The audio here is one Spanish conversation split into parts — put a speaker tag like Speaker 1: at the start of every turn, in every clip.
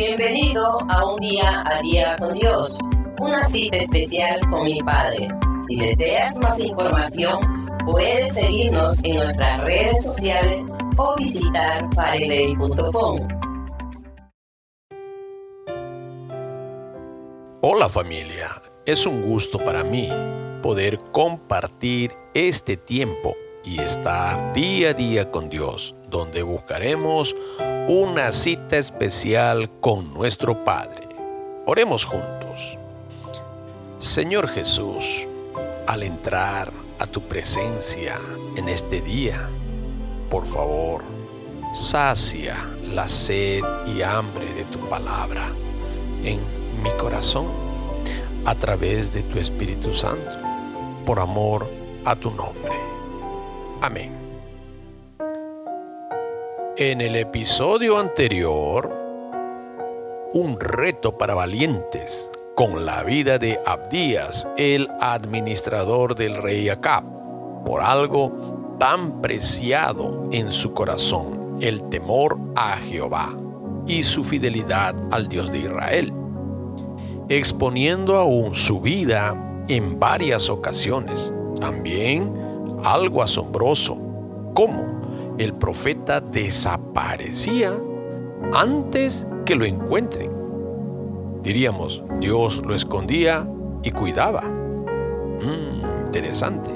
Speaker 1: Bienvenido a un día a día con Dios, una cita especial con mi Padre. Si deseas más información, puedes seguirnos en nuestras redes sociales o visitar fareley.com.
Speaker 2: Hola familia, es un gusto para mí poder compartir este tiempo y estar día a día con Dios, donde buscaremos una cita especial con nuestro Padre. Oremos juntos. Señor Jesús, al entrar a tu presencia en este día, por favor, sacia la sed y hambre de tu palabra en mi corazón a través de tu Espíritu Santo, por amor a tu nombre. Amén. En el episodio anterior, un reto para valientes con la vida de Abdías, el administrador del rey Acab, por algo tan preciado en su corazón, el temor a Jehová y su fidelidad al Dios de Israel, exponiendo aún su vida en varias ocasiones. También algo asombroso, como el profeta desaparecía antes que lo encuentren. Diríamos, Dios lo escondía y cuidaba. Mm, interesante.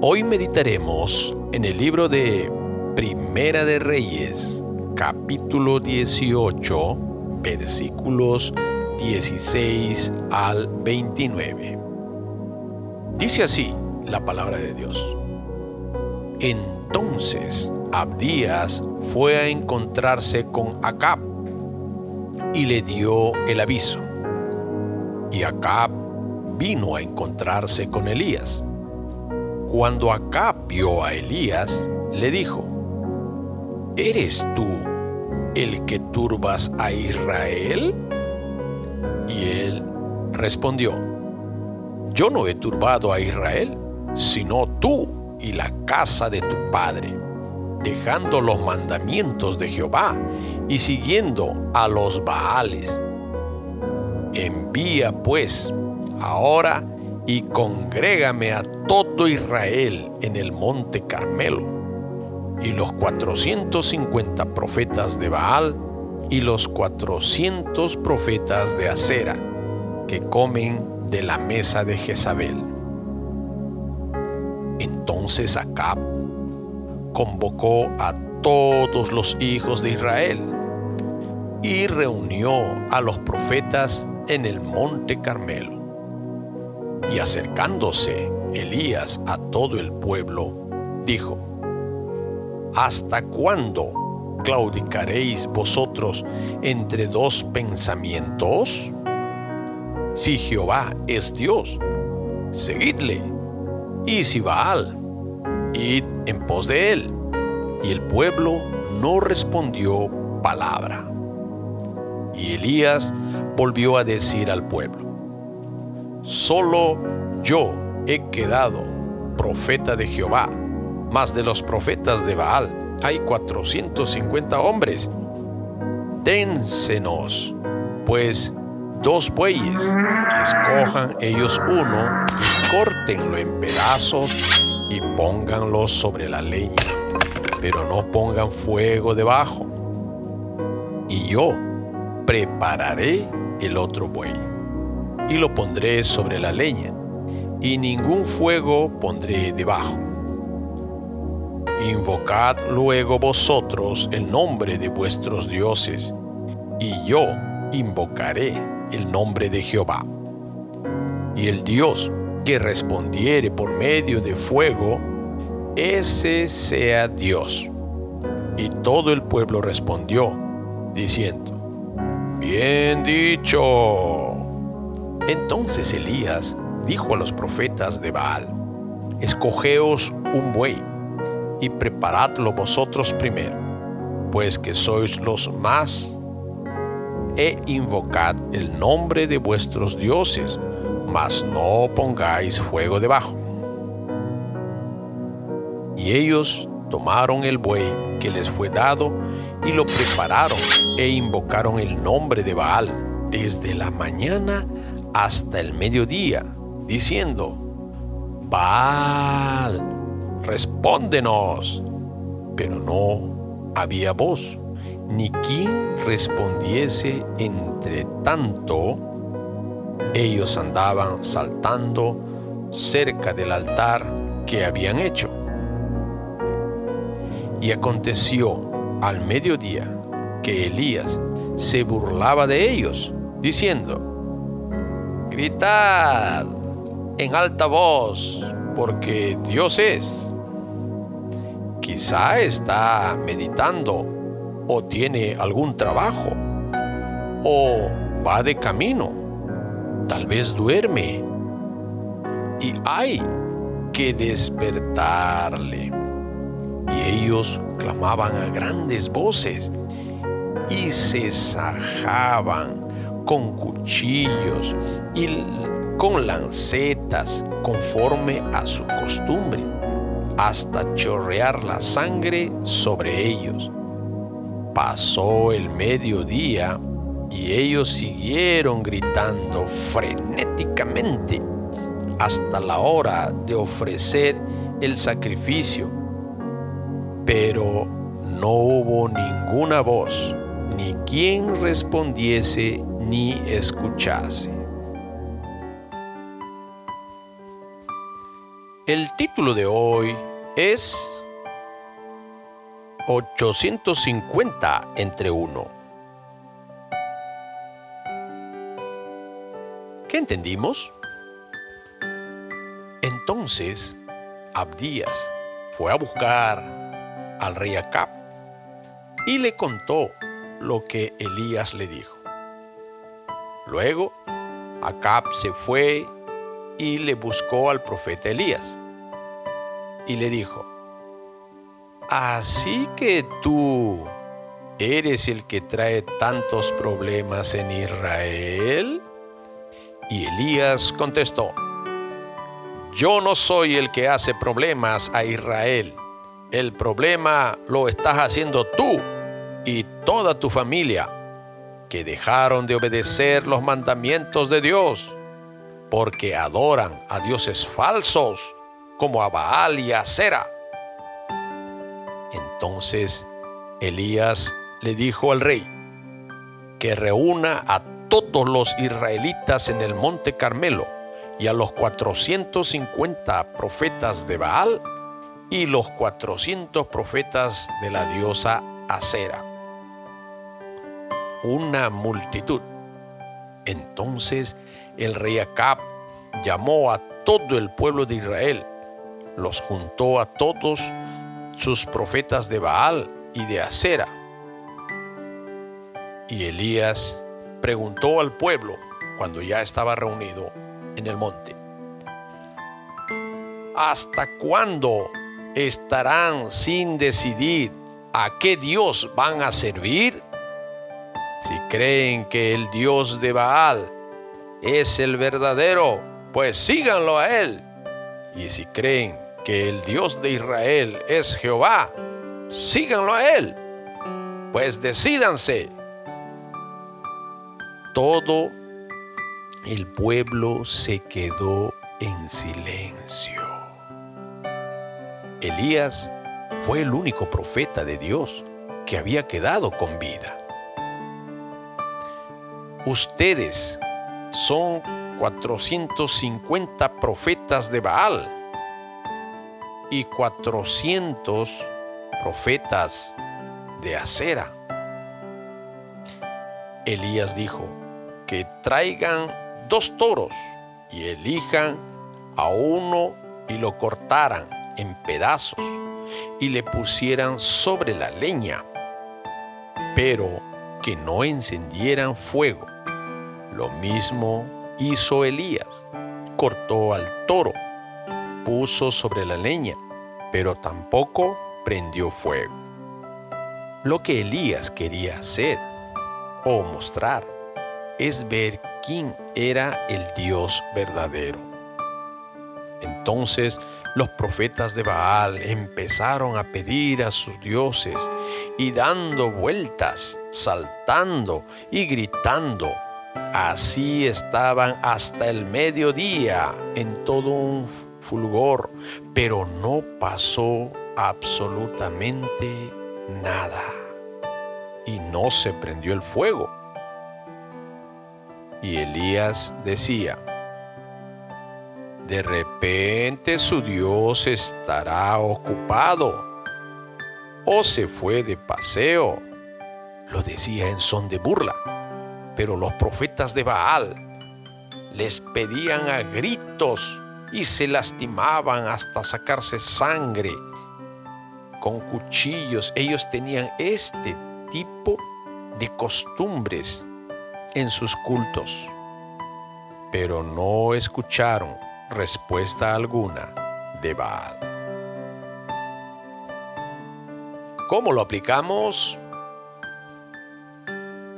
Speaker 2: Hoy meditaremos en el libro de Primera de Reyes, capítulo 18, versículos 16 al 29. Dice así, la palabra de Dios. Entonces Abdías fue a encontrarse con Acab y le dio el aviso. Y Acab vino a encontrarse con Elías. Cuando Acab vio a Elías, le dijo, ¿Eres tú el que turbas a Israel? Y él respondió, Yo no he turbado a Israel sino tú y la casa de tu padre, dejando los mandamientos de Jehová y siguiendo a los Baales. Envía pues ahora y congrégame a todo Israel en el monte Carmelo, y los cuatrocientos cincuenta profetas de Baal y los cuatrocientos profetas de Acera, que comen de la mesa de Jezabel. Entonces Acab convocó a todos los hijos de Israel y reunió a los profetas en el monte Carmelo. Y acercándose Elías a todo el pueblo, dijo, ¿Hasta cuándo claudicaréis vosotros entre dos pensamientos? Si Jehová es Dios, seguidle y si Baal, id en pos de él. Y el pueblo no respondió palabra. Y Elías volvió a decir al pueblo, solo yo he quedado profeta de Jehová, mas de los profetas de Baal hay 450 hombres. Dénsenos, pues, dos bueyes, y escojan ellos uno córtenlo en pedazos y pónganlo sobre la leña, pero no pongan fuego debajo. Y yo prepararé el otro buey y lo pondré sobre la leña, y ningún fuego pondré debajo. Invocad luego vosotros el nombre de vuestros dioses, y yo invocaré el nombre de Jehová. Y el Dios que respondiere por medio de fuego, ese sea Dios. Y todo el pueblo respondió, diciendo, Bien dicho. Entonces Elías dijo a los profetas de Baal, Escogeos un buey y preparadlo vosotros primero, pues que sois los más, e invocad el nombre de vuestros dioses mas no pongáis fuego debajo. Y ellos tomaron el buey que les fue dado y lo prepararon e invocaron el nombre de Baal desde la mañana hasta el mediodía, diciendo, Baal, respóndenos. Pero no había voz, ni quien respondiese entre tanto. Ellos andaban saltando cerca del altar que habían hecho. Y aconteció al mediodía que Elías se burlaba de ellos, diciendo, Gritad en alta voz, porque Dios es. Quizá está meditando o tiene algún trabajo o va de camino, tal vez duerme y hay que despertarle. Y ellos clamaban a grandes voces y se sajaban con cuchillos y con lancetas conforme a su costumbre, hasta chorrear la sangre sobre ellos. Pasó el mediodía y ellos siguieron gritando frenéticamente hasta la hora de ofrecer el sacrificio. Pero no hubo ninguna voz, ni quien respondiese ni escuchase. El título de hoy es 850 entre uno. ¿Qué entendimos? Entonces, Abdías fue a buscar al rey Acab y le contó lo que Elías le dijo. Luego, Acab se fue y le buscó al profeta Elías y le dijo, Así que tú eres el que trae tantos problemas en Israel. Y Elías contestó, Yo no soy el que hace problemas a Israel. El problema lo estás haciendo tú y toda tu familia, que dejaron de obedecer los mandamientos de Dios porque adoran a dioses falsos como a Baal y a Sera. Entonces Elías le dijo al rey que reúna a todos los israelitas en el monte Carmelo y a los 450 profetas de Baal y los 400 profetas de la diosa Acera. Una multitud. Entonces el rey Acab llamó a todo el pueblo de Israel, los juntó a todos sus profetas de Baal y de Acera. Y Elías preguntó al pueblo cuando ya estaba reunido en el monte, ¿hasta cuándo estarán sin decidir a qué Dios van a servir? Si creen que el Dios de Baal es el verdadero, pues síganlo a él. Y si creen que el Dios de Israel es Jehová, síganlo a él. Pues decídanse. Todo el pueblo se quedó en silencio. Elías fue el único profeta de Dios que había quedado con vida. Ustedes son 450 profetas de Baal y 400 profetas de Acera. Elías dijo que traigan dos toros y elijan a uno y lo cortaran en pedazos y le pusieran sobre la leña, pero que no encendieran fuego lo mismo hizo Elías. Cortó al toro, puso sobre la leña, pero tampoco prendió fuego. Lo que Elías quería hacer o mostrar es ver quién era el Dios verdadero. Entonces los profetas de Baal empezaron a pedir a sus dioses y dando vueltas, saltando y gritando. Así estaban hasta el mediodía en todo un fulgor, pero no pasó absolutamente nada. Y no se prendió el fuego. Y Elías decía, de repente su Dios estará ocupado o se fue de paseo. Lo decía en son de burla, pero los profetas de Baal les pedían a gritos y se lastimaban hasta sacarse sangre con cuchillos. Ellos tenían este tipo de costumbres en sus cultos, pero no escucharon respuesta alguna de Baal. ¿Cómo lo aplicamos?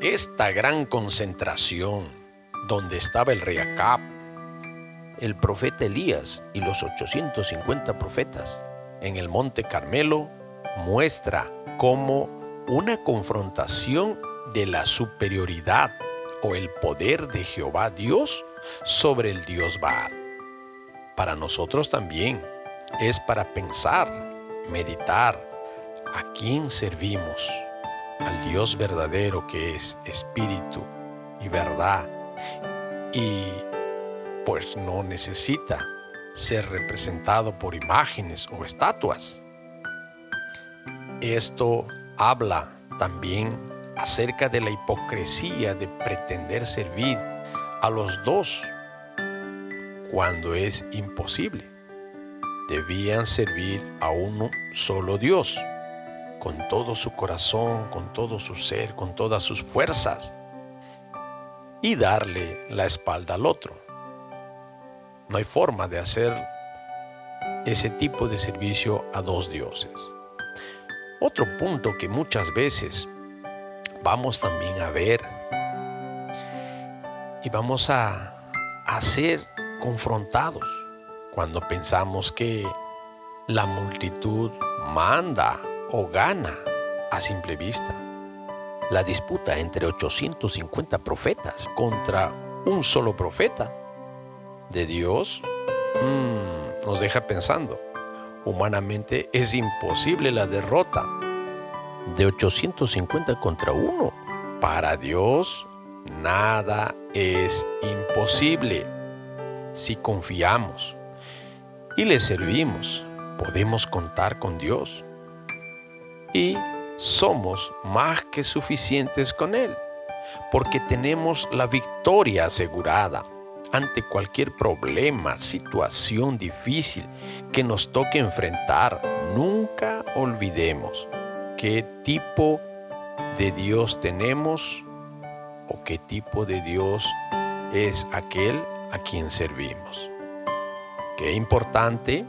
Speaker 2: Esta gran concentración donde estaba el rey Acab, el profeta Elías y los 850 profetas en el monte Carmelo muestra cómo una confrontación de la superioridad o el poder de Jehová Dios sobre el Dios Baal. Para nosotros también es para pensar, meditar a quién servimos, al Dios verdadero que es espíritu y verdad y pues no necesita ser representado por imágenes o estatuas. Esto habla también acerca de la hipocresía de pretender servir a los dos cuando es imposible. Debían servir a uno solo Dios, con todo su corazón, con todo su ser, con todas sus fuerzas, y darle la espalda al otro. No hay forma de hacer ese tipo de servicio a dos dioses. Otro punto que muchas veces vamos también a ver y vamos a hacer confrontados cuando pensamos que la multitud manda o gana a simple vista. La disputa entre 850 profetas contra un solo profeta de Dios mm, nos deja pensando. Humanamente es imposible la derrota de 850 contra uno. Para Dios nada es imposible si confiamos y le servimos, podemos contar con Dios. Y somos más que suficientes con Él, porque tenemos la victoria asegurada ante cualquier problema, situación difícil que nos toque enfrentar. Nunca olvidemos qué tipo de Dios tenemos o qué tipo de Dios es aquel a quien servimos. Qué importante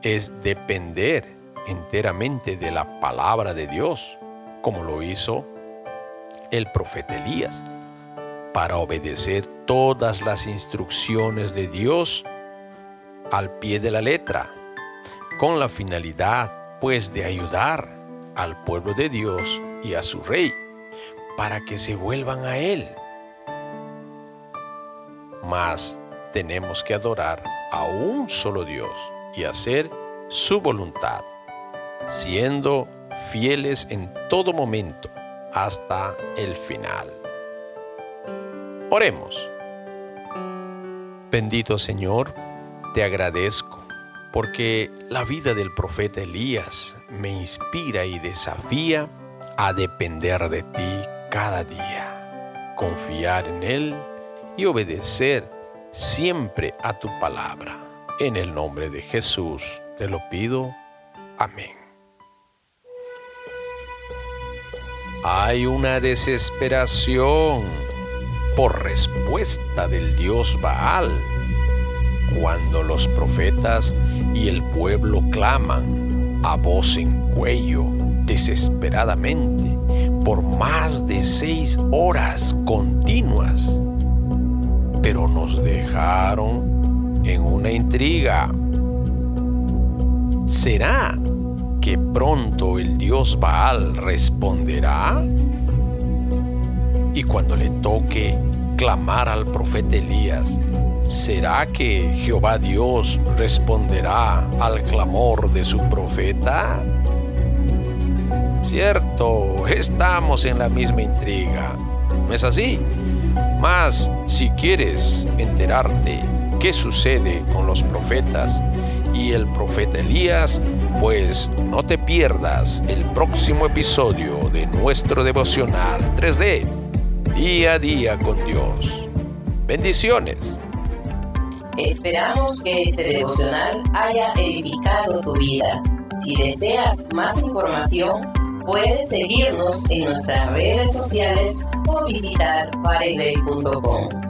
Speaker 2: es depender enteramente de la palabra de Dios, como lo hizo el profeta Elías, para obedecer todas las instrucciones de Dios al pie de la letra, con la finalidad pues de ayudar al pueblo de Dios y a su rey, para que se vuelvan a Él mas tenemos que adorar a un solo Dios y hacer su voluntad, siendo fieles en todo momento hasta el final. Oremos. Bendito Señor, te agradezco porque la vida del profeta Elías me inspira y desafía a depender de ti cada día, confiar en Él y obedecer siempre a tu palabra. En el nombre de Jesús te lo pido. Amén. Hay una desesperación por respuesta del Dios Baal cuando los profetas y el pueblo claman a voz en cuello desesperadamente por más de seis horas continuas pero nos dejaron en una intriga. ¿Será que pronto el dios Baal responderá? Y cuando le toque clamar al profeta Elías, ¿será que Jehová Dios responderá al clamor de su profeta? Cierto, estamos en la misma intriga. ¿No es así? Mas si quieres enterarte qué sucede con los profetas y el profeta Elías, pues no te pierdas el próximo episodio de nuestro devocional 3D, día a día con Dios. Bendiciones.
Speaker 1: Esperamos que este devocional haya edificado tu vida. Si deseas más información, puedes seguirnos en nuestras redes sociales o visitar fareley.com.